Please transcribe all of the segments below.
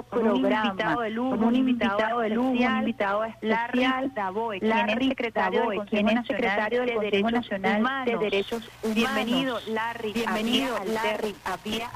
como un invitado de lujo, como un invitado de lujo, invitado especial, Daboe, la secretario, Daboe, quien es secretario del Consejo Nacional de Derechos Humanos. Bienvenido, Larry, bienvenido, Larry, a Vía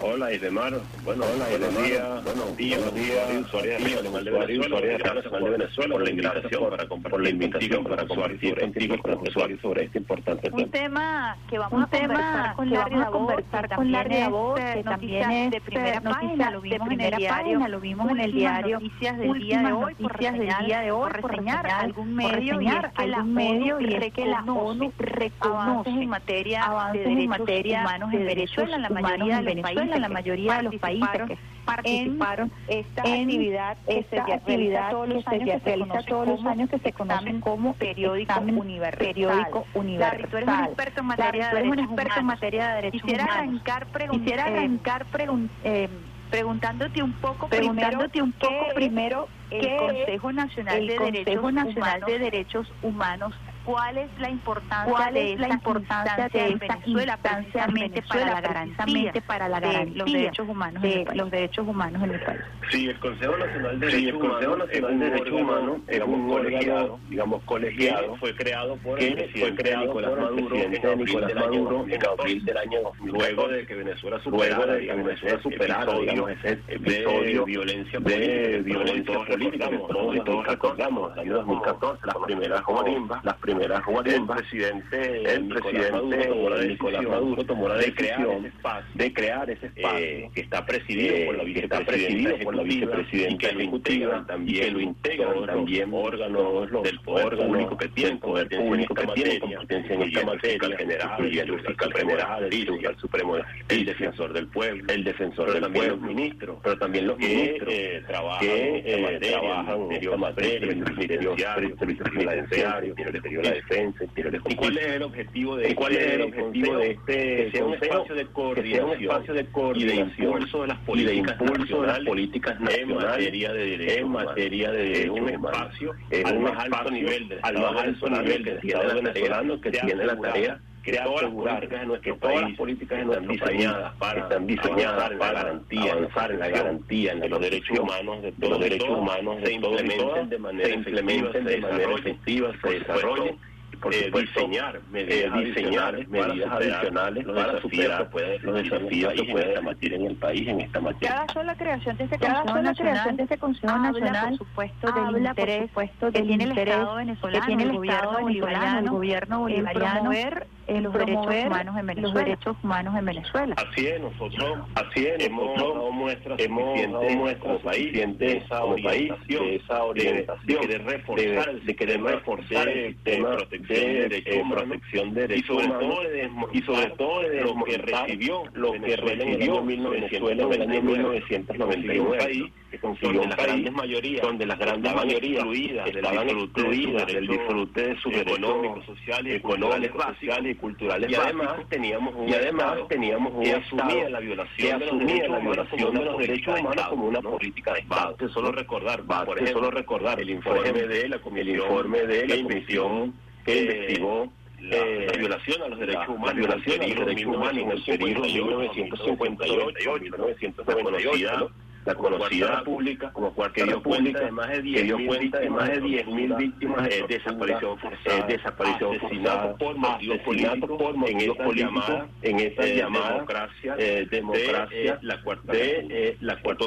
Hola, Idemar. Bueno, hola, buenos días. Buenos días, buenos días. Soy usuario de Venezuela, por la invitación para compartir, por la invitación para compartir contigo con los usuarios sobre este importante tema. Un tema que vamos a conversar con Larry Daboe, que eh, también es de primera eh, página, lo vimos en el diario, lo vimos en el diario, noticias del día de hoy, noticias del día de hoy, por reseñar algún medio reseñar, y es que la medio y es que la ONU reconoce en materia de derechos en materia humanos en Venezuela, en la mayoría de los países, en la mayoría de los países que participaron esta en actividad, esta se actividad todos los años que se realiza todos los años que se conocen como periódico universal. Periódico universal. tú eres un experto en materia de derechos humanos. Quisiera arrancar preguntando preguntándote un poco preguntándote primero, un poco primero el Consejo Nacional, el de, Consejo Derechos Nacional de Derechos Humanos ¿Cuál es la importancia ¿Cuál es de la importancia de esta Venezuela, precisamente, para, la garantía, para la garantía de los derechos humanos de los derechos humanos en el país? Sí, el Consejo Nacional de Derechos sí, el Consejo Humanos Nacional de Derechos Humanos, digamos colegiado, digamos colegiado, fue creado por el presidente fue creado Nicolás Maduro, en Nicolás Maduro en abril del año 2014, luego de que Venezuela superara, luego de que Venezuela superara, digamos, ese episodio de violencia política, de violencia política, todos recordamos, el año 2014, las primeras comunimbas, las primeras primera. Guaremba, el presidente, el presidente Nicolás Maduro tomó la decisión de crear ese espacio eh, que está presidido eh, por la vicepresidenta, por la vicepresidenta y que lo integran también, y que lo integran también órganos los, del poder órganos, público que tiene, poder público que tiene competencia en esta materia, general, el fiscal general, el supremo, el defensor del pueblo, el defensor del pueblo, los pero también los ministros eh, que eh, trabajan en esta materia, en ministerios penitenciarios, ministerios penitenciarios, la defensa, ¿Y cuál es el objetivo de, este, es un espacio de coordinación, y de impulso de las políticas nacionales, en materia de un espacio al más alto nivel, al más que tiene la tarea crear asegurar las nuestro que todas las políticas de nuestro están diseñadas para están diseñadas para garantía, avanzar en la garantía de los derechos humanos de todos los derechos humanos se implementen de manera se implementen de manera efectiva se desarrollen por eh, supuesto, diseñar medidas, eh, adicionales, para superar, los desafíos que en el país en esta materia. Cada sola creación de este Cada Consejo Nacional, de este Consejo Nacional, por supuesto, del interés, que tiene el Estado venezolano, el, gobierno bolivariano, el en promover los derechos humanos en Venezuela. Los derechos humanos en Venezuela. Así es, nosotros, así hemos dado muestras, país, de esa orientación, de reforzar, reforzar el de protección eh, de, eh, protección de derechos y sobre todo y sobre todo de lo que recibió lo que recibió Venezuela en el año 1991 que consiguió un país donde las grandes mayorías estaban excluidas del disfrute de sus económicos sociales económicos sociales y culturales y además teníamos un y además teníamos asumía la violación de los derechos humanos como una política de Estado solo recordar por ejemplo el informe de la comisión de la comisión que eh, investigó la, violación a los derechos humanos, violación a los derechos humanos en el periodo 1958, 1958 ¿no? la conocida pública, como cuarta pública, de más de 10.000 víctimas de desaparición eh, desaparición eh, asesinato por motivos políticos, en esta en esta eh, llamada democracia, la cuarta, de, la cuarta.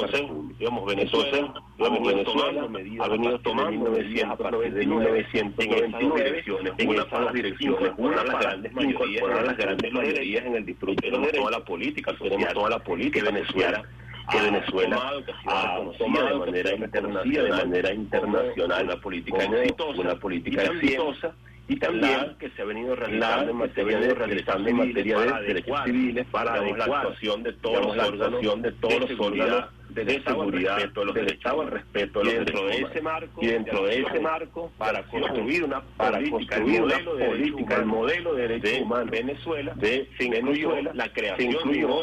Digamos Venezuela, Venezuela ha venido tomando medidas a partir de 1999 en una para las direcciones, una las grandes mayorías, las grandes mayorías en el de toda la política, toda la política que Venezuela ha tomado ah, de manera internacional, de manera internacional una política exitosa, una política exitosa y también que se ha venido realizando en materia de, realizando en materia de derechos civiles para la actuación de todos la actuación de todos los órganos de, de seguridad respeto de los del Estado al respeto de los dentro de ese marco y dentro de ese marco para construir una para construir una política el modelo de derechos humanos de Venezuela de se incluyó la creación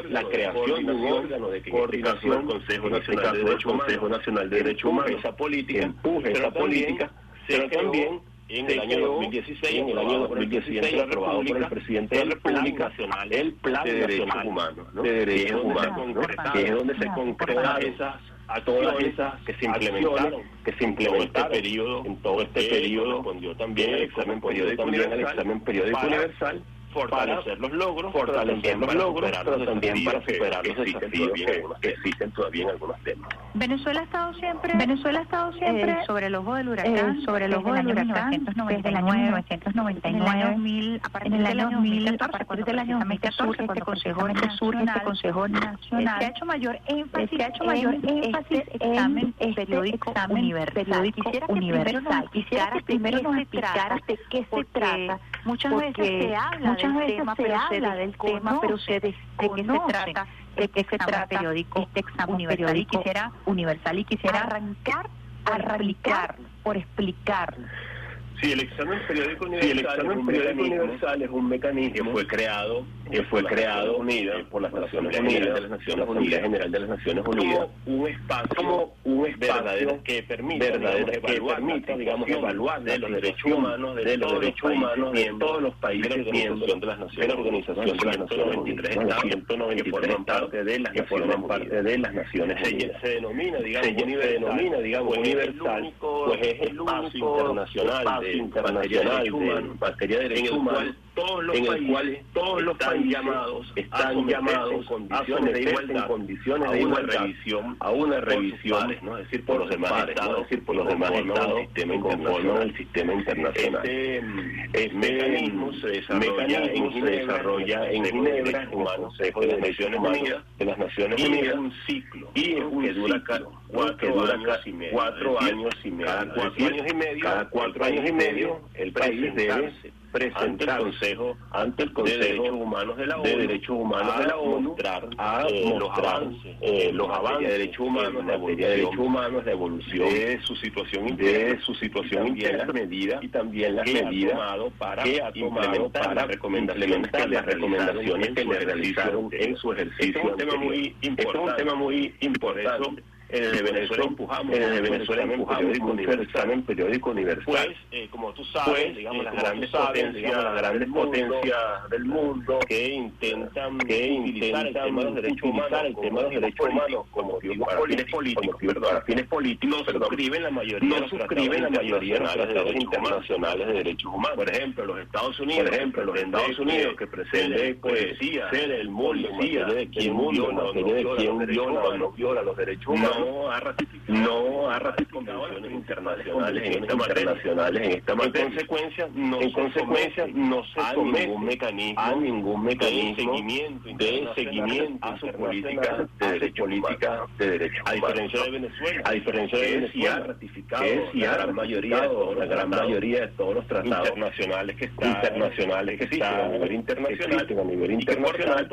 la creación de un órgano de coordinación este del Consejo este Nacional de Derechos Humanos Consejo Nacional de Derechos Humanos esa política empuje esa política pero también en el año 2016, en el año 2016 aprobado por el presidente de la República Nacional, el Plan de Derechos Humanos, de Derechos Humanos, que es donde se concretan esas a todas esas que se implementaron, que se implementaron en todo este periodo, en todo este periodo, también el examen periódico universal fortalecer los logros, fortalecer los logros, pero también para que- superar que los desafíos que, que existen todavía en algunos temas. Venezuela ha estado siempre Venezuela ha estado siempre eh, sobre el ojo del huracán, eh, sobre el ojo desde del huracán, 1999, desde el año 1999, en el año 2000, a partir en el del año año 2000, 2014, a partir cuando del año precisamente 2014, surge este Consejo este Nacional, Consejo eh, Nacional, se ha hecho mayor énfasis, se ha hecho mayor en énfasis este en examen este periódico examen universal. periódico Quisiera que universal. Que primero de qué nos se explicaras trata, de qué se trata, muchas porque veces se habla muchas veces tema, se habla del tema, pero se desconoce de qué se trata de qué se trata periódico este examen universal. Y quisiera universal y quisiera arrancar por arrancar explicarlo, por explicarlo. Sí, el examen periódico universal, es examen un periódico mecanismo universal es un mecanismo que fue creado que fue creado Unidas, por las Naciones Unidas, General de las Naciones la Asamblea Unidas, General de las Naciones Unidas, como un espacio como un espacio verdadero que verdadero digamos, que evaluar digamos, de los derechos humanos de, los todos derechos los humanos de todos los países de la miembros Organización de las Naciones Organización de las Naciones Unidas, Unidas, los 193 193 estados parte de las que forman parte de las Naciones Unidas. se denomina, digamos, universal, digamos, pues es el único pues internacional espacio de internacional materia de de en el cual todos los en el países cual todos los están países llamados están llamados a condiciones de someterse igualdad en condiciones a de una revisión a una revisión pares, ¿no? es decir, por por los demás pares, estados, ¿no? es decir, por los demás estados el sistema internacional. el sistema internacional. Este, Este mecanismo se desarrolla mecanismo en se Ginebra, desarrolla en el Consejo de Ginebra, Derechos en el Humanos Consejo de de las Naciones Unidas, de las Naciones Unidas, un ciclo y es un que dura cuatro años y medio. cuatro años y medio. cuatro años y medio, cada el cuatro país años y debe medio, el país debe ante el Consejo ante el de Consejo Derechos Humanos de la ONU, de Derechos Humanos de la ONU mostrar, a eh, los mostrar avances, eh, los avances de derechos humanos, la de derechos humanos, la evolución de su situación de interna, su situación interna las medidas y también las que ha medidas tomado para que ha tomado implementar para las recomendaciones implementar que le las recomendaciones realizaron que en le su realizaron ejercicio en su ejercicio. Es un tema muy importante. Eh, desde Por Venezuela empujamos eh, mucho el Venezuela examen empujamos periódico mucho el universal. examen periódico universal. Pues, eh, como tú sabes, pues, digamos, eh, las grandes sabes, potencias, digamos, las grandes del mundo, potencias del mundo que intentan que utilizar el intentan tema de derechos humanos el tema de los derechos humanos como para fines políticos, para fines políticos, no suscriben la mayoría no de suscriben la mayoría de los internacionales tratados de derechos humanos. internacionales de derechos humanos. Por ejemplo, los Estados Unidos, Por ejemplo, los Estados Unidos que pretende ser el el de mundo, viola en o no materia de derechos viola no viola los derechos humanos. No ha ratificado no ha ratificado convenciones internacionales en esta internacionales en esta En materia. consecuencia, no en se consecuencia, no se a ningún mecanismo a ningún mecanismo de seguimiento de seguimiento a su política de derechos política de derechos A diferencia de Venezuela, A diferencia de que Venezuela, ha ratificado que la gran mayoría de todos la gran mayoría de todos los tratados internacionales que están internacionales que existen a nivel internacional a nivel que internacional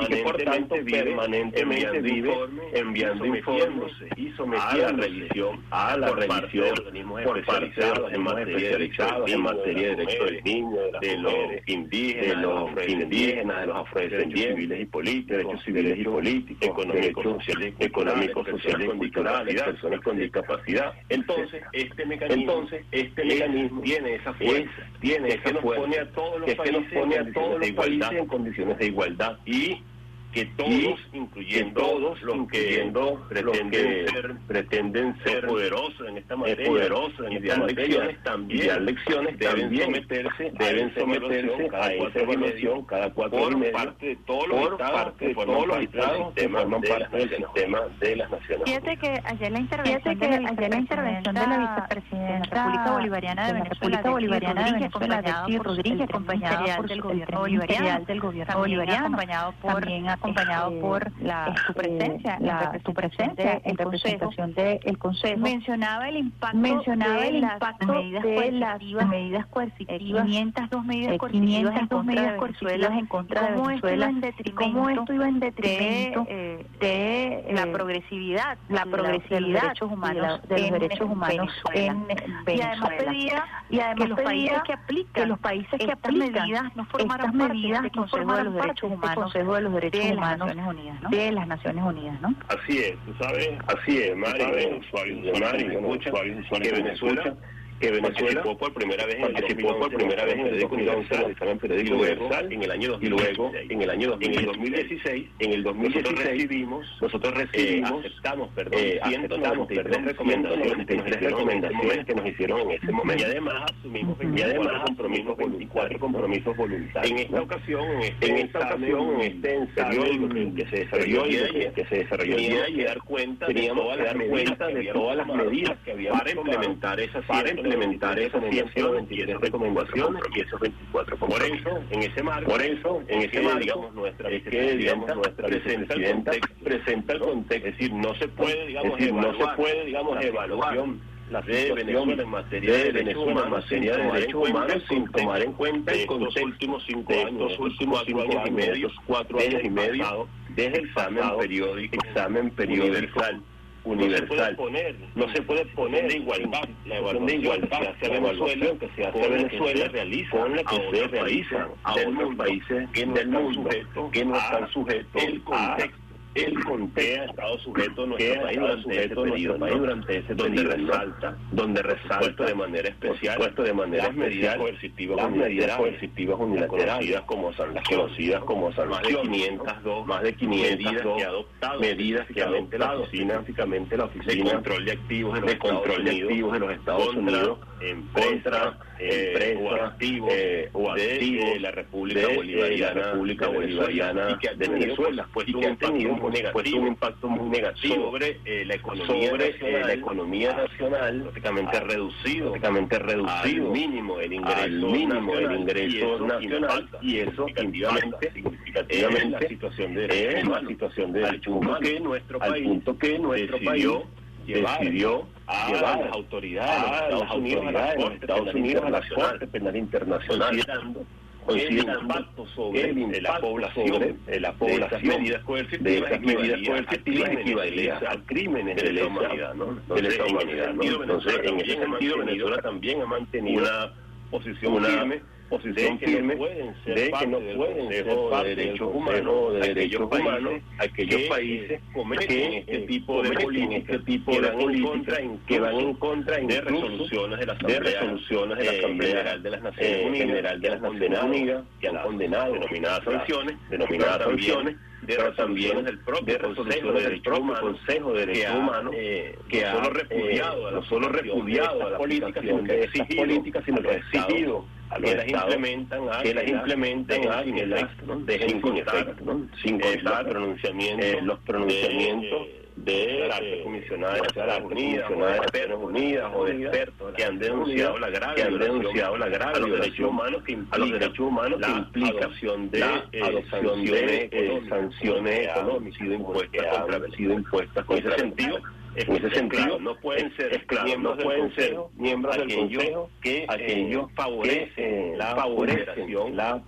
y que por tanto permanentemente permanentemente enviando vive enviando informes sometiéndose y a la sometiéndose revisión a la por parte de revisión organismos especializados en materia de derechos en materia de derechos del mujeres, niño, de los indígenas, de los indígenas, de los afrodescendientes, civiles y políticos, derechos civiles y políticos, económicos, sociales económicos, sociales y personas con culturales, discapacidad. personas con discapacidad. Entonces, este mecanismo, Entonces, este es- mecanismo tiene esa fuerza, tiene que esa nos fuerza, pone a todos los que nos pone a todos los países en condiciones de igualdad y que todos, Y incluyendo que todos, los incluyendo que los pretenden que ser, pretenden ser ser poderosos en esta materia, poderosos en y esta materia, también, y dar lecciones deben también, someterse, a deben esa someterse evaluación cada a esa evaluación cada cuatro por y medio parte de todos los por estados parte de todos los estados que sistema forman de parte las del sistema de las Naciones Fíjate que ayer la intervención de la ayer la intervención de la vicepresidenta de la República Bolivariana de de la Venezuela, República Bolivariana de Betty Venezuela, acompañada Betty por Rodríguez, el tren acompañada ministerial por del el gobierno tren bolivariano, ministerial del gobierno también bolivariano, acompañado por también acompañado este, por la eh, su presencia, la, su presencia en representación del Consejo. mencionaba el impacto mencionaba de el las impacto medidas de las medidas eh, coercitivas 502 medidas eh, coercitivas 502 en contra medidas de Venezuela, en contra de cómo esto iba en detrimento cómo esto iba en detrimento de, eh, la eh, progresividad, la progresividad de los derechos humanos, de los derechos humanos en Y además Venezuela. pedía y además que los países que aplican que los países que aplican medidas no formaran estas parte medidas de este los Derechos de este Humanos. Consejo de los Derechos de las Humanos Naciones Unidas, ¿no? de las Naciones Unidas, ¿no? Así es, tú sabes, Así es, Mari, usuarios, de Mari, que usuarios, Venezuela que Venezuela participó por primera vez en participó por primera vez en el 2011 el examen y periódico luego universal en el año y luego 2016. en el año En el 2016 en el nosotros 2016 recibimos nosotros eh, recibimos aceptamos perdón eh, 193 recomendaciones que nos 193 hicieron en ese recomendaciones momento. que nos hicieron en ese momento. y además asumimos y además 24 compromisos 24 compromisos voluntarios en esta ocasión en este esta ocasión, en este ensayo que se desarrolló que, se desarrolló ayer, que dar cuenta teníamos de todas que las dar medidas cuenta que de habíamos todas las tomado medidas que habíamos para implementar esas para implementar esas 193 recomendaciones y esos 24 Por eso, en ese marco, Por eso, en es ese marco, digamos, nuestra vicepresidenta nuestra presenta el contexto. presenta el contexto. Es decir, no se puede, digamos, no se puede, digamos, la evaluar la de Venezuela en materia de de derechos humanos sin tomar en cuenta el sin tomar en cuenta de el estos contexto últimos cinco años, estos últimos cinco años y medio, cuatro años y medio, desde el examen periódico, examen periódico universal. Universal. No se puede poner, no se puede poner de igualdad la evaluación de igualdad Venezuela que se hace Venezuela se realiza con la que a se realiza países a otros países que no están sujetos que no están sujetos el contexto el contexto ha estado sujeto nuestro que ha país estado durante sujeto ese nuestro periodo, durante ese donde periodo, ¿no? resalta donde resalta de manera especial por supuesto, de manera las medidas coercitivas las medidas coercitivas unilaterales conocidas como las sanciones, conocidas como más de sanciones 502 más de 500 medidas que ha adoptado medidas que ha específicamente la adoptado oficina específicamente la de control de activos de los de Estados control de Unidos activos de los Estados Unidos empresas, contra eh, o activos, eh, o de, eh, la República de, eh, Bolivariana la República de Venezuela, Bolivariana y que ha de tenido, Venezuela por y supuesto, que un ha tenido impacto muy por supuesto, negativo un impacto muy negativo sobre eh, la economía sobre nacional, la economía nacional prácticamente reducido prácticamente reducido al mínimo el ingreso mínimo el ingreso y eso nacional y eso significativamente significativamente en la situación de la situación Al punto que nuestro al país punto que nuestro decidió país llevar decidió a llevar las autoridades de los a Estados Unidos, de los Corte Estados Penal Unidos a la Internacional, Corte Penal Internacional. Considerando el impacto sobre el la población sobre la de población de esas medidas coercitivas de a crímenes de de lesa humanidad, ¿no? de Entonces, en ese sentido, Entonces, en ese Venezuela sentido, también ha Venezuela mantenido también ha mantenido una posición firme posición de que firme no pueden ser de que no pueden ser parte del Derechos Consejo Humanos de aquellos Derechos países Humanos aquellos que, países cometen que este eh, tipo de cometen políticas, este tipo que de van en políticas contra que van en contra de resoluciones de la Asamblea resoluciones de la eh, Asamblea General de las Naciones eh, Unidas General de que las han Naciones condenado Unidas que han condenado denominadas sanciones denominadas sanciones pero también del propio Consejo de Derechos Humanos Consejo de que ha, eh, que no ha solo repudiado eh, a la no solo repudiado a la estas políticas, sino que exigido políticas sino que exigido a los que las implementan a que las implementen a que sin las dejen sin contar, sin eh, contar pronunciamientos eh, los pronunciamientos de, de de la eh, alta comisionada de de Naciones Unidas de o de expertos de que han denunciado la grave que han violación denunciado la grave a los derechos humanos que a los derechos humanos que la implica adopción de, eh, adopción de sanciones eh, económicas sido impuestas contra En ese sentido, en ese es sentido claro, no pueden ser es claro, miembros no del pueden ser Consejo miembros del aquellos Consejo que aquellos eh, favorecen que, eh, la favorecen vulneración la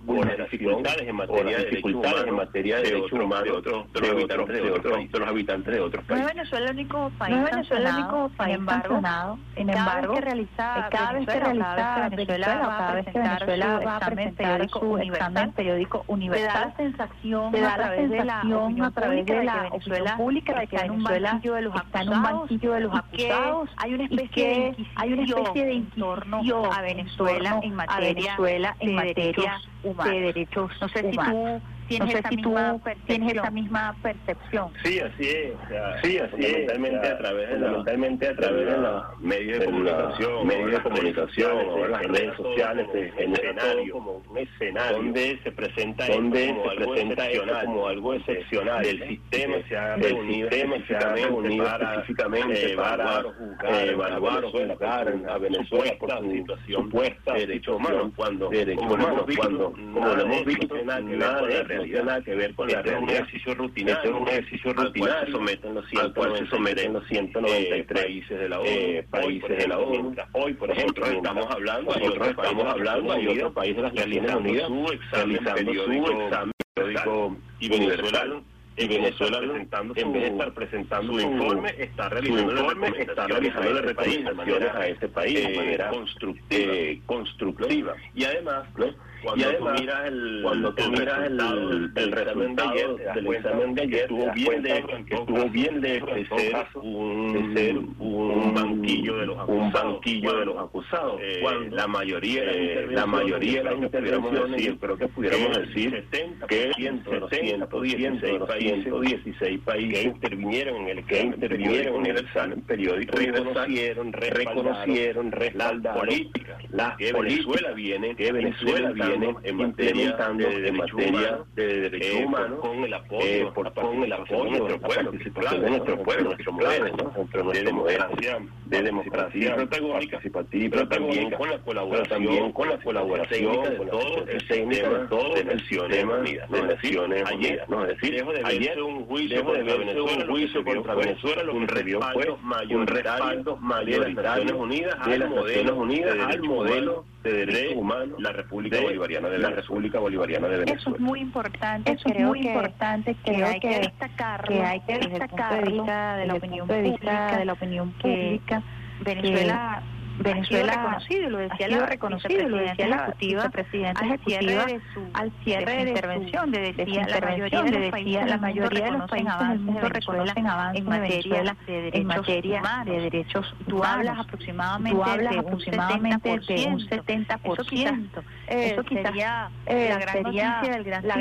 en materia de dificultades en materia de de derechos otros- humanos de otros- de de los habitantes de otros países. de los habitantes de otros No es países. Venezuela el único país No es Venezuela el único sancionado, país sin embargo, sancionado. Sin cada embargo, vez que realiza eh, cada vez que Venezuela, realiza cada vez que Venezuela, va a cada vez que presentar Venezuela su va a examen presentar periódico su universal, periódico te da universal, la sensación a través de la sensación opinión a pública de que Venezuela pública de que está en un banquillo de los está un acusados banquillo de los acusados hay una especie de hay una especie de inquisición a Venezuela en a materia Venezuela en de materia derechos humanos. de derechos No sé si humanos. tú tienes no sé esa si tú misma tienes esa misma percepción. Sí, así es. o sea, Sí, así fundamentalmente a través de la- fundamentalmente a través de los medios de de comunicación, medios de comunicación, o las redes sociales, todo escenario como un escenario. donde se presenta donde esto como se algo presenta esto como algo excepcional del sistema se ha reunido específicamente para eh, para evaluar o juzgar, eh, a Venezuela por su situación supuesta de derechos humanos, cuando como lo hemos visto, nada visto tiene nada que ver con la realidad. Este es un ejercicio rutinario, Este es un ejercicio al cual rutinario. se someten los al cual se 193 someten los 193 eh, países de la ONU, eh, Hoy, países por de la ejemplo, ONU. mientras Hoy, por ejemplo, mientras estamos hablando, nosotros estamos las hablando, hay Naciones otro país de las Naciones Unidas su examen su examen periódico y Venezuela en Venezuela presentando en vez de estar presentando su informe está realizando informe está realizando recomendaciones a ese país de manera constructiva, constructiva. Y además cuando y además, tú miras el, cuando tú miras el, el, el resultado de ayer, del examen de ayer, estuvo bien lejos, que estuvo bien lejos de ser un, de ser un banquillo de los acusados. Un banquillo de los acusados. Eh, la mayoría, eh, la mayoría de las intervenciones, yo creo que pudiéramos decir que 116 países, 116 países que intervinieron en el que intervinieron en el examen periódico reconocieron, reconocieron, respaldaron políticas, las que Venezuela viene, que Venezuela viene en materia de, materia de derechos humanos con el apoyo, eh, por, con el apoyo de nuestro pueblo, de nuestro pueblo, modelo, de democracia, de democracia participativa, pero también con la colaboración, con la colaboración de todo el sistema de Naciones Unidas, de Naciones Unidas, ¿no? Es decir, ayer un juicio contra Venezuela, un juicio contra Venezuela, lo que revió fue un respaldo mayoritario de las Naciones Unidas al modelo de derechos humanos la República Bolivariana de la República Bolivariana de Venezuela. Eso es muy importante, Eso creo es muy que, importante, que creo hay que que destacarlo, que hay que desde el punto de destacarlo vista de la opinión de pública, de la opinión pública, Venezuela Venezuela ha sido reconocido, lo decía la reconocido, lo decía la ejecutiva, vicepresidenta al ejecutiva, cierre de su, al cierre de su intervención, de decía la mayoría de decía la mayoría de los países del mundo reconocen avances en materia de en derechos materia humanos. de derechos Tú humanos. hablas aproximadamente, Tú hablas de, un aproximadamente de un 70%. 70%. Eso quizás, sería la gran noticia del gran la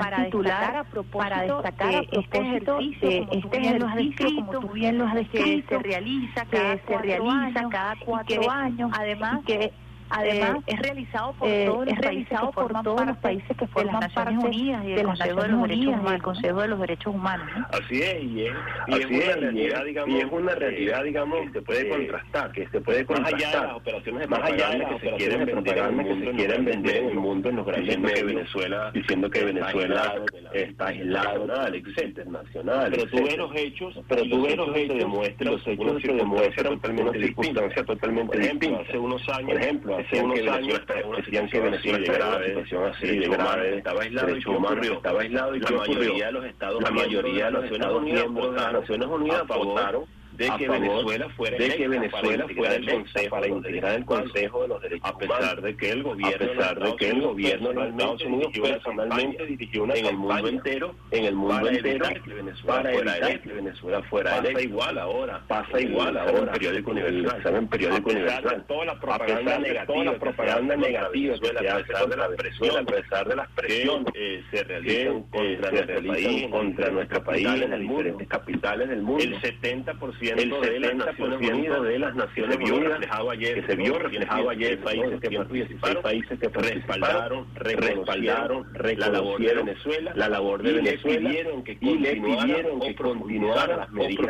gran titular, para destacar a propósito de este ejercicio, este bien lo has ejercicio, descrito, como tú bien lo has descrito, se realiza que cada se realiza años cada cuatro años además que Además, además es realizado por eh, todos los es países realizado que por forman todos los países que de forman las Naciones parte Unidas y de del Consejo de los Derechos Humanos. Consejo de los Derechos Humanos. ¿no? Así es, y es, y Así es una es, realidad, digamos, y es una realidad, que- digamos, que se puede que- contrastar, que se puede más allá de contrastar, las operaciones de más allá de las que se quieren de vender en el propaganda que mundo, se en quieren los vender en el medios, mundo, en los grandes diciendo que medios, Venezuela diciendo que está Venezuela de está aislado, nacional, etcétera, nacional, Pero tú ves los hechos, pero tú los ves los hechos demuestran los hechos se demuestran una totalmente circunstancia totalmente Por ejemplo, distinta. hace unos años, por ejemplo, hace unos que años decían que Venezuela estaba una situación así de grave, estaba aislado, ¿y ocurrió? estaba aislado, ¿y La mayoría de los estados la mayoría de los Naciones Unidas votaron De que favor Venezuela fuera de que Venezuela fuera el Consejo para integrar el Humanos. Consejo de los Derechos a pesar de que el gobierno a pesar de que el gobierno de los Estados Unidos personalmente dirigió una en el mundo entero en el mundo para entero que Venezuela para fuera electa. que Venezuela fuera pasa electa. igual ahora pasa igual ahora. periódico el universal. examen periódico universal. toda la propaganda negativa la propaganda negativa a pesar de las Venezuela, a presiones pesar de las que presiones eh, se realizan eh, contra nuestro país en contra nuestro país en las diferentes capitales del mundo. El 70% el de las 70% Naciones Unidas de las Naciones que se vio reflejado ayer que se vio reflejado ayer 16 países que 16 participaron, países que respaldaron, respaldaron, la labor de Venezuela, la labor de Venezuela pidieron que y le pidieron que profundizara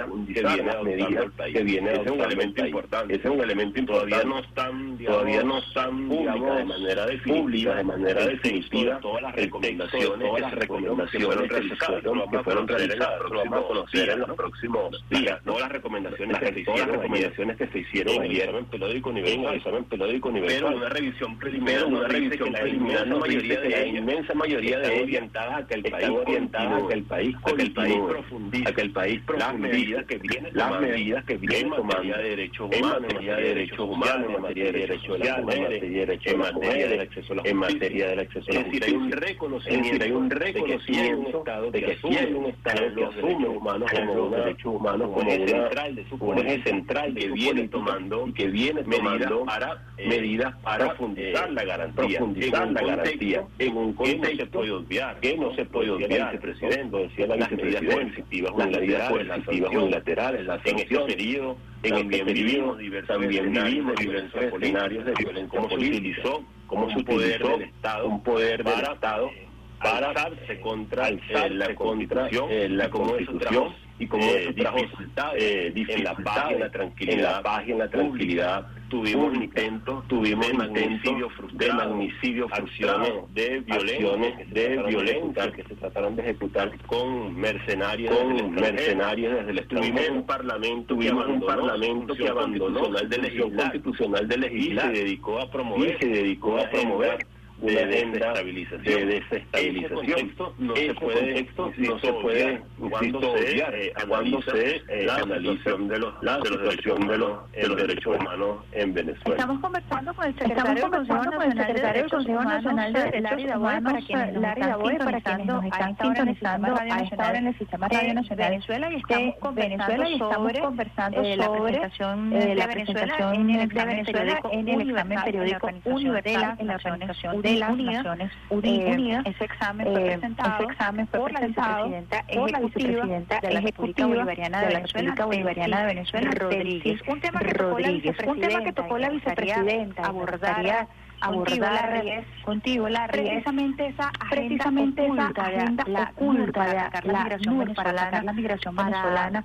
continuara las medidas que viene es un elemento importante. Es un elemento Todavía no están, todavía no están de manera definitiva, de manera definitiva de todas las recomendaciones todas que las recomendaciones fueron que realizadas, fueron- lo que fueron realizadas, lo vamos a conocer en los próximos días, las recomendaciones Las- que se hicieron ayer. recomendaciones que se hicieron en el ayer. examen periódico en el universal, examen periódico pero una revisión preliminar pero una revisión que la preliminar mayoría la de inmensa mayoría de orientadas a que el país orientadas a que el país a que el país continúe, profundice a que el país las medidas que viene las medidas que viene en tomando materia de derechos en humanos, materia de derechos humanos, en materia de derechos sociales, en materia de derechos en de las materia del mujeres, acceso a la en materia del acceso a la decir, hay un justicia. reconocimiento, Es decir, hay un de que hay un reconocimiento Estado de que sí hay un Estado que los derechos humanos como derechos humanos como una- central de su como eje política, central de que su viene tomando que viene tomando para eh, medidas para profundizar eh, la garantía profundizar en un la garantía contexto en un que no se contexto puede obviar que no se puede la vicepresidenta, lo decía la las medidas vicepresidenta, coercitivas las medidas unilaterales, las coercitivas sanciones. unilaterales las en este periodo en este periodo vivimos diversos también escenarios vivimos diversos violencia de violencia cómo se política. utilizó cómo un se poder del Estado un poder del para, Estado eh, para alzarse contra la contra, Constitución la Constitución y como eh, dificultades eh, en la dificultades paz y en la en tranquilidad la paz y en la tranquilidad tuvimos intentos tuvimos de intentos de magnicidio acciones de violencia acciones que se de violencia. que se trataron de ejecutar con mercenarios el con mercenarios desde el Tuvimos extranjero. un parlamento tuvimos un parlamento que abandonó constitucional de legislar. constitucional de y se dedicó a promover y se dedicó a promover una agenda de desestabilización. no se puede, no se puede, obviar cuando se la analización de los, la de los derechos humanos, de los derechos humanos en Venezuela. Estamos conversando con el secretario del Consejo Nacional de Derechos Humanos, Larry Daboe, para quienes nos están sintonizando a esta hora en el Sistema Radio Nacional Venezuela y estamos conversando sobre la presentación de Venezuela en el examen periódico en el examen periódico universal en la Organización de las Naciones Unidas. Ese examen fue presentado, ese examen fue por la vicepresidenta de la República Bolivariana de Venezuela, Bolivariana de Venezuela, Rodríguez. Un tema que tocó la vicepresidenta, tocó la vicepresidenta abordar abordar contigo la precisamente esa precisamente esa agenda la, oculta de la migración venezolana, la migración venezolana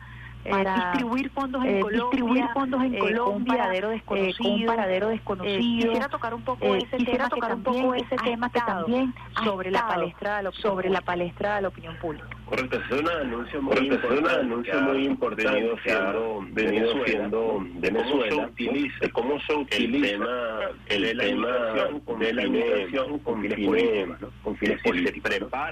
para distribuir fondos en eh, Colombia, distribuir fondos en eh, Colombia, paradero desconocido, un paradero desconocido. Eh, quisiera tocar un poco ese quisiera tema tocar que un poco ese tema que también sobre la palestra sobre la palestra de la opinión pública. Correcto, es una denuncia muy importante, una denuncia muy importante venido siendo, venido siendo Venezuela, de cómo se utiliza el tema, el tema de la inmigración con fines políticos, con fines políticos.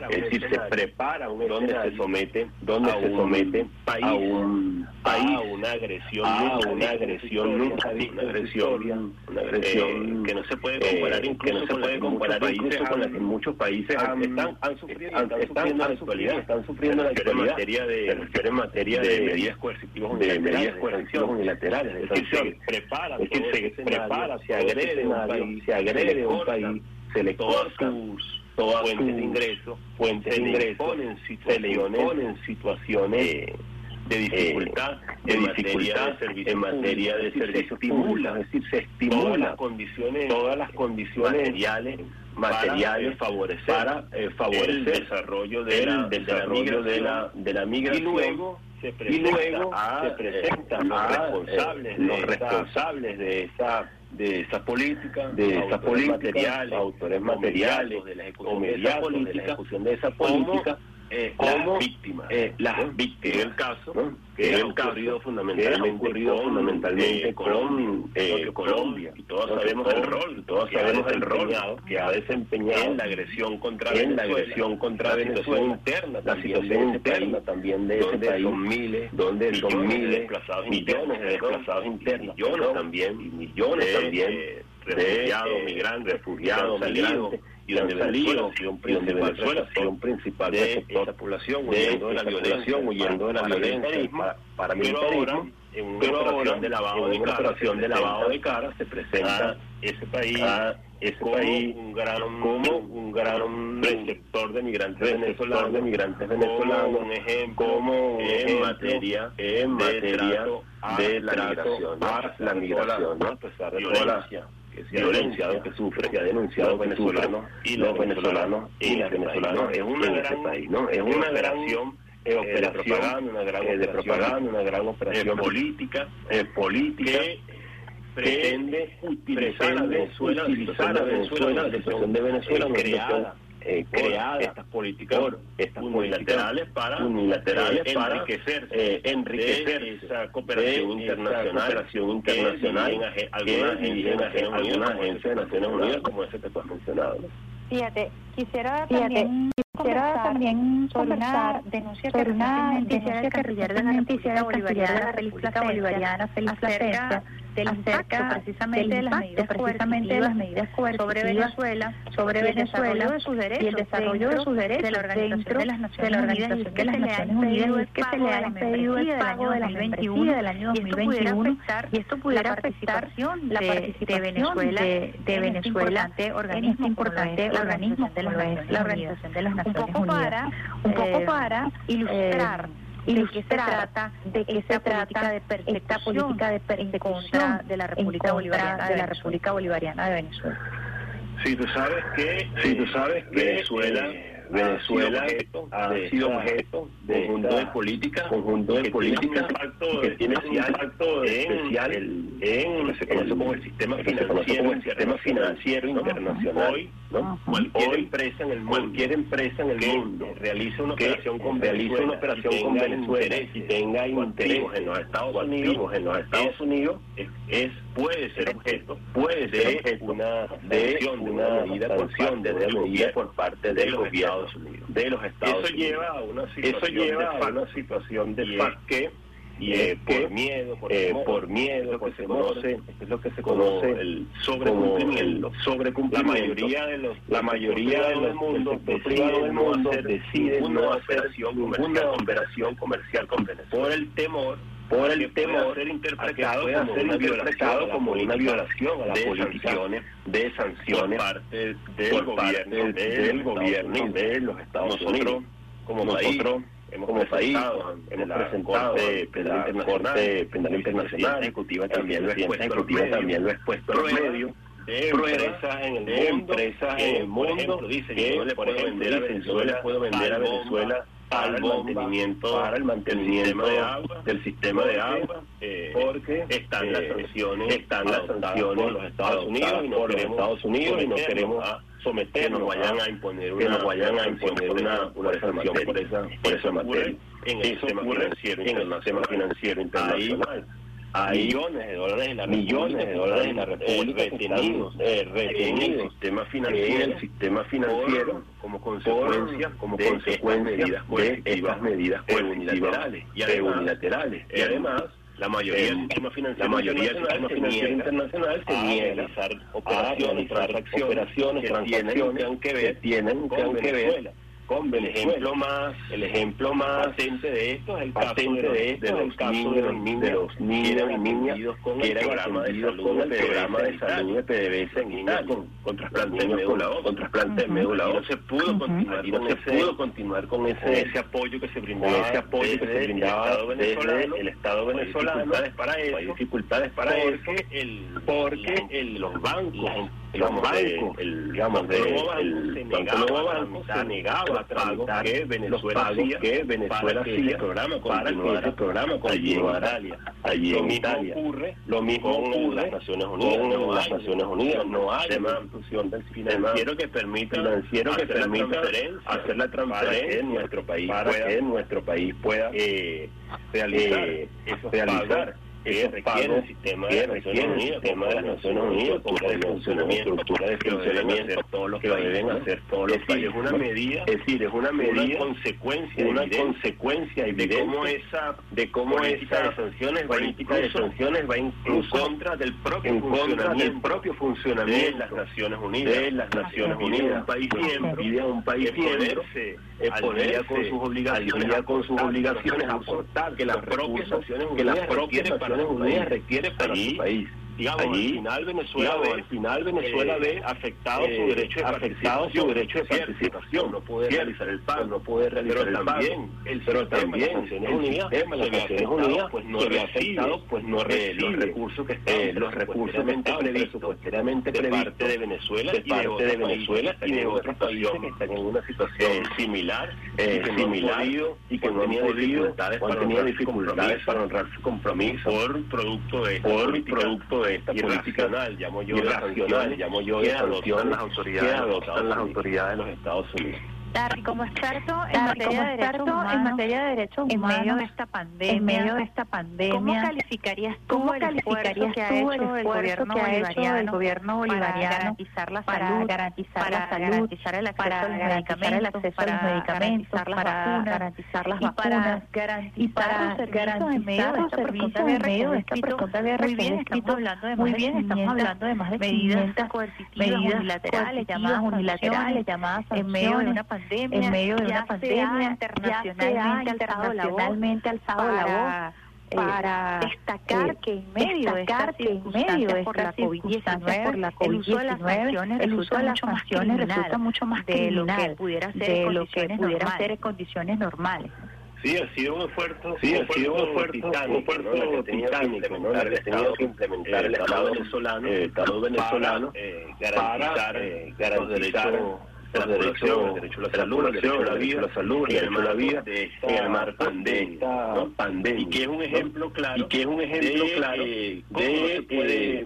Es decir, se prepara un donde se somete, donde se somete a un país, a una agresión, a una agresión nunca una agresión, una agresión que no se puede comparar, que no se puede comparar incluso con la que muchos países están, han sufrido, están en la actualidad, están sufriendo la en materia de, en materia de medidas coercitivas de medidas coercitivas unilaterales. Es decir, se prepara, es decir, se prepara, se agrede un país, se agrede un país, se le corta sus todas fuentes de ingreso, fuentes de ingreso, se le imponen situaciones de dificultad, de en, dificultad materia de en materia de servicio estimula, es decir, se estimula todas las condiciones, todas las condiciones materiales materiales para favorecer, para, eh, favorecer el desarrollo de la, del desarrollo de la, de la migración y luego se presenta, y luego a, se presentan los responsables, eh, los responsables de esa de esa política, de esa política, materiales, autores materiales, de la ejecución de esa política, eh, como víctimas, eh, las víctimas, en el caso, ¿no? que ha ocurrido fundamentalmente, ocurrido con, fundamentalmente eh, con eh, Colombia, y todos sabemos el rol, todos sabemos el rol que ha desempeñado en la agresión contra en la agresión contra la situación interna, la situación interna también de ese país, son miles, donde son miles, desplazados millones de desplazados internos, millones también, millones también refugiados, migrantes, refugiados, migrantes y donde Venezuela ha sido un principal de esa población huyendo de la violencia, huyendo de la violencia para militarismo en una operación de lavado de cara, de lavado de cara se presenta ese país ese como país un gran como un gran receptor de migrantes venezolanos de migrantes venezolanos como un ejemplo como en materia en materia de la migración la migración a pesar de la que se ha denunciado que sufre, que ha denunciado venezolanos y los venezolanos y los venezolanos es una gran país, ¿no? Es una gran eh, operación de propaganda, una gran de propaganda, una gran operación política, política que pretende utilizar a Venezuela, utilizar a Venezuela, la situación de Venezuela, creada eh, creadas estas políticas estas unilaterales para unilaterales eh, para enriquecerse, eh, enriquecer esa cooperación internacional, cooperación internacional que algunas agencias de Naciones Unidas como ese que tú has mencionado. Fíjate, quisiera también quisiera también sobre una denuncia que de la República Bolivariana, Félix Plasencia, del acerca precisamente de las medidas precisamente de las medidas sobre Venezuela sobre Venezuela de sus derechos y el desarrollo de sus derechos de la Organización de las Naciones Unidas de las Naciones Unidas que se le ha impedido el pago de la membresía del año 2021 y esto pudiera afectar la participación de Venezuela de Venezuela en este importante organismo de la Organización de las Naciones Unidas. un poco para ilustrar y de qué se trata de que esta política de esta política de persecución de la República Bolivariana de la República Bolivariana de Venezuela. Si tú sabes que si tú sabes que Venezuela Venezuela ha sido objeto de conjunto de políticas, conjunto de políticas que tiene un impacto especial en, lo que se conoce como el sistema financiero, el sistema financiero internacional. Hoy, ¿no? cualquier empresa en el mundo, cualquier empresa en el mundo realiza una operación con realiza una operación con Venezuela y tenga interés en los Estados Unidos, en los Estados Unidos es puede ser objeto puede ser una de una medida por de medida por parte de los Estados Unidos. de los Estados eso lleva a una eso lleva a una situación de paz que y eh, por miedo, por, eh, por miedo, porque se conoce, es lo que se conoce el sobrecumplimiento. La mayoría de los, la mayoría de los mundo, privado del mundo deciden no hacer ninguna operación comercial con Venezuela. por el temor por el temor ser interpretado, como, ser una interpretado como una violación a las de de sanciones por parte del gobierno, del gobierno y de los Estados Unidos. Como nosotros hemos como país hemos presentado en la Corte Penal Internacional Ejecutiva también lo ejecutiva también lo ha expuesto en medio de empresas en el mundo empresas en el mundo dice que por ejemplo vender a Venezuela puedo vender a Venezuela para el mantenimiento para el mantenimiento de agua, del sistema de agua eh, porque están las sanciones están las sanciones por los Estados Unidos y no queremos Estados Unidos y no queremos someternos que nos vayan a imponer una, que nos vayan a imponer una, una sanción por esa por esa materia en el sistema financiero en el sistema financiero internacional hay millones de dólares en la millones de dólares en la República retenidos, eh, retenidos en el sistema financiero, el sistema financiero como consecuencia como de consecuencia medidas de estas medidas unilaterales. y además, unilaterales. Y además la mayoría del sistema financiero, la mayoría del sistema financiero internacional se niega a realizar operaciones, transacciones, transacciones que tienen que ver con El ejemplo más, el ejemplo más patente de esto es el caso de, de, los, niños, de los niños, de los niños niñas que eran atendidos con el programa de salud de PDVSA en Italia, con, con trasplante de médula ósea, con trasplante de médula. No se pudo continuar, no se pudo continuar con ese, ese apoyo que se brindaba, ese apoyo que se brindaba desde el Estado venezolano. Hay dificultades para eso, hay dificultades para porque eso, el, porque el, los bancos los bancos, el, digamos, de, el Banco Banco se negaba a tramitar que Venezuela hacía que Venezuela hacía programa para que ese programa continuara. Allí en Italia. Ocurre, lo mismo ocurre las Naciones Unidas, con las Naciones Unidas. No hay una institución del financiero que permita financiero que permita hacer la transferencia en nuestro país para que nuestro país pueda eh, realizar, eh, realizar que requiere el sistema de las Naciones Unidas, como de funcionamiento, estructura de funcionamiento, todos los que deben hacer todos los países. Es una medida, es decir, es una medida, consecuencia, una consecuencia de cómo esa, de cómo esa de sanciones política de sanciones va incluso en contra del propio del propio funcionamiento de las Naciones Unidas, de las Naciones Unidas, un país miembro, un país miembro ponerse con sus obligaciones, con sus obligaciones, aportar que las propias Naciones que las propias Naciones Unidas requiere para su país digamos, al final Venezuela ve, al final Venezuela eh, ve afectado su eh, derecho de afectado su derecho de participación, no puede realizar el pago, no puede realizar el también, el pero también el sistema de las Naciones Unidas pues no ve afectado, pues no recibe los recursos que están los recursos previstos presupuestariamente de parte de Venezuela de parte de Venezuela y de otros países que están en una situación eh, similar similar y que no han dificultades para honrar su compromiso por producto de por producto de esta política llamo yo irracional, llamo yo de adoptan las autoridades de los Estados Unidos. Como experto en materia de derechos humanos, en materia de derechos en medio de esta pandemia, en medio de esta pandemia, ¿cómo calificarías tú ¿cómo el esfuerzo que ha hecho el gobierno bolivariano, el gobierno bolivariano para garantizar la salud, para garantizar la salud, garantizar el acceso a los medicamentos, para garantizar las vacunas, garantizar las vacunas, y para garantizar en medio de esta pregunta muy bien, estamos hablando de muy bien, estamos hablando de más de medidas coercitivas unilaterales, llamadas unilaterales, llamadas en medio de una pandemia en medio de una pandemia, internacionalmente, internacionalmente alzado la voz para destacar que en medio de esta circunstancia por la COVID-19, por la COVID el uso de las sanciones resulta mucho más de lo que pudiera ser, de lo que pudiera ser en condiciones normales. Sí, ha sido un esfuerzo, sí, ha sido un esfuerzo titánico, ¿no? ¿no? titánico, ¿no? El Estado que implementar el Estado venezolano, el Estado venezolano, eh, garantizar, eh, garantizar los derechos los derechos, derecho a la salud, el derecho a la vida, la salud, el derecho a la vida, en el marco de esta pandemia. Y que es un ejemplo claro, y que es un ejemplo claro de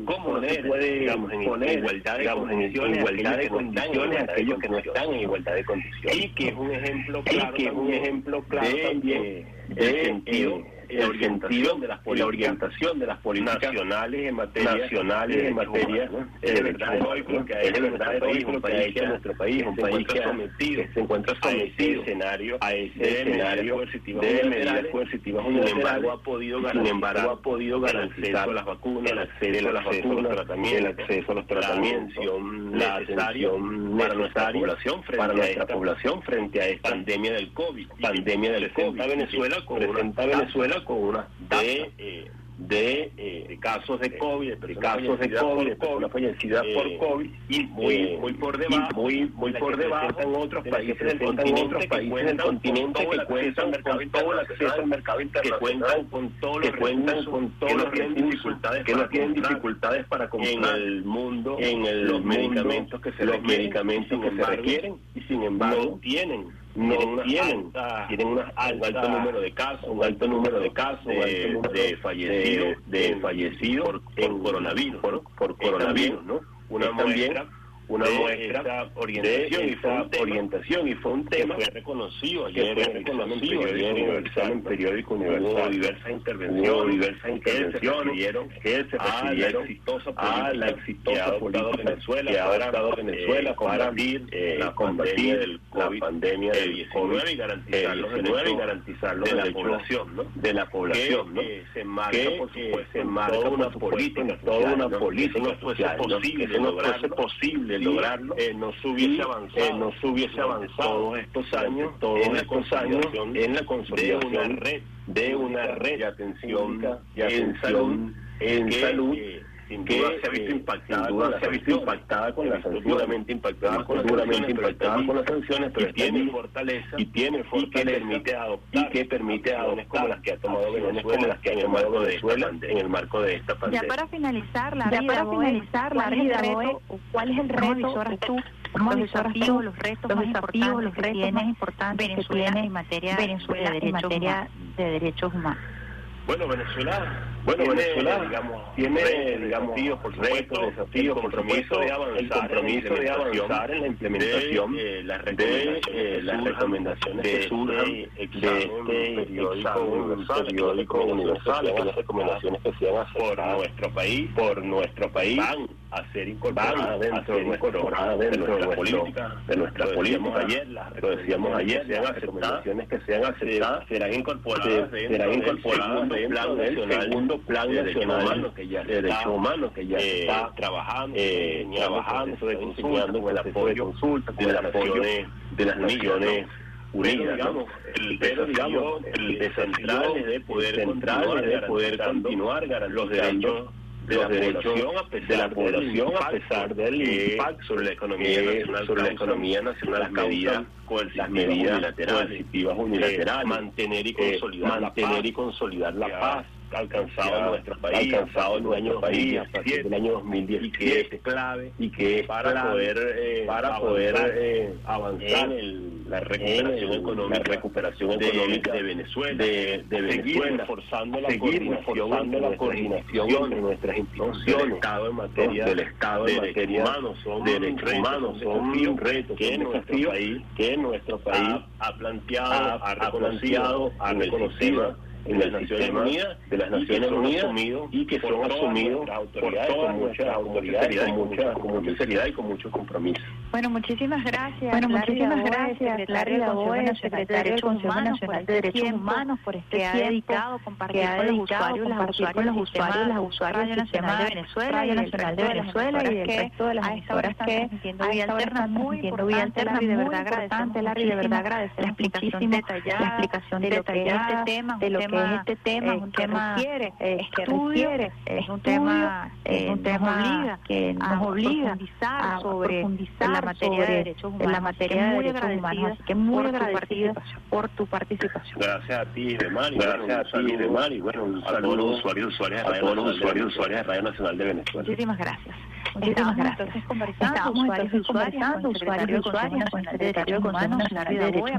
cómo se puede, digamos, en igualdad de condiciones, igualdad de condiciones aquellos que no están en igualdad de condiciones. Y que es un ejemplo claro, que es un ejemplo claro también de sentido la orientación de las la orientación de las políticas nacionales en materia nacionales en materia es verdad lo que ha hecho nuestro país un país que nuestro país un país que sometido se encuentra sometido escenario a ese escenario de medidas coercitivas sin embargo ha podido embargo ha podido garantizar las vacunas el acceso a las vacunas el acceso a los tratamientos la atención para nuestra población frente a nuestra población frente a esta pandemia del covid. pandemia del covid. Venezuela Venezuela con una de eh, de, eh, casos de COVID, de casos de COVID, de personas fallecidas por eh, COVID y muy muy por debajo, muy muy por debajo en otros países del continente, otros países del continente que cuentan con todo el acceso al mercado internacional, que cuentan con todos los cuentan con todos los dificultades que no tienen dificultades para comprar en el mundo en los medicamentos que se los medicamentos que se requieren y sin embargo tienen no tienen, tienen un alto número de casos, un alto número de casos de, de fallecidos, de, fallecidos por, coronavirus, por, por coronavirus, ¿no? Una muestra una muestra orientación, y fue un orientación y fue un tema que fue reconocido ayer, fue reconocido ayer en periódico universal hubo diversas intervenciones diversas intervenciones que se refirieron a la exitosa política Venezuela que ha adoptado Venezuela para combatir la pandemia del COVID, pandemia del 19 y garantizar los derechos y garantizar los de la población, ¿no? de la población, ¿no? que se marca por supuesto se marca una política, toda una política no fuese posible, posible lograrlo, eh, no se hubiese avanzado, eh, no se hubiese avanzado todos estos años, todos en estos años en la consolidación de una red, de una red de atención, en salud, en salud sin duda se ha visto impactada, duda se ha visto impactada con las sanciones, duramente impactada con las duramente impactada con las sanciones, pero tiene fortaleza. Y tiene fortaleza y que permite adoptar y que permite adoptar como las que ha tomado Venezuela, como las que ha tomado Venezuela en el marco de esta pandemia. Ya para finalizar la ya para finalizar la vida, ¿cuál es el reto tú los desafíos, los retos los desafíos, los retos más importantes Venezuela en materia, Venezuela en materia de derechos humanos. Bueno, Venezuela, bueno, tiene, Venezuela, digamos, tiene, digamos, desafíos, por supuesto, desafíos, compromiso de avanzar, el compromiso de avanzar en la implementación de, eh, las recomendaciones, de, las recomendaciones que surjan de, este periódico, periódico universal, las recomendaciones que se han por nuestro país, por nuestro país, van a ser incorporadas dentro, de, nuestro, dentro de nuestra política, de nuestra política. Ayer, lo decíamos ayer, sean recomendaciones que sean aceptadas, serán incorporadas, serán incorporadas plan nacional, plan nacional que ya de derechos humanos que ya eh, está trabajando, eh, trabajando, enseñando con el apoyo de consulta, con el apoyo de las naciones unidas, digamos, el desafío, el desafío de poder central de poder continuar los derechos de la población a pesar de la población a pesar del impacto sobre la economía nacional sobre la economía nacional las medidas las medidas coercitivas unilaterales mantener y consolidar mantener y consolidar la paz alcanzado en nuestro país, alcanzado en nuestro país a partir del año 2017 y que es clave y que es para poder eh, para poder eh, avanzar en la recuperación económica, la recuperación económica de, Venezuela, de, de Venezuela, reforzando la coordinación, la coordinación de nuestras instituciones, del Estado en materia del Estado en materia humanos, son derechos humanos, son un reto que nuestro país, que nuestro país ha, planteado, ha, reconocido, ha reconocido en las Naciones Unidas, de las Naciones Unidas y que son asumidos por todas nuestras autoridades con mucha, con mucha seriedad y con mucho compromiso. Bueno, muchísimas gracias. Bueno, muchísimas gracias, secretario del Consejo Nacional de Derechos Humanos, por este que ha dedicado compartir con los usuarios, las los usuarios, las usuarios del Nacional de Venezuela, Radio Nacional de Venezuela y del resto de las emisoras que a esta hora están muy importante, Larry, de verdad agradecemos, Larry, de verdad agradecemos la explicación detallada, la explicación detallada tema, de lo que es este tema, es un tema requiere, es que requiere, es un tema, es un tema obliga, que nos obliga a profundizar la materia de derechos humanos. En la materia de derechos humanos. Así que muy agradecida por tu participación. Gracias a ti, Demari. Gracias a ti, Demari. Bueno, un saludo a todos los usuarios, usuarios de Radio Nacional de Venezuela. Muchísimas gracias. Muchísimas gracias. Entonces conversando, usuarios y usuarias con el secretario de Consejo Nacional de Derechos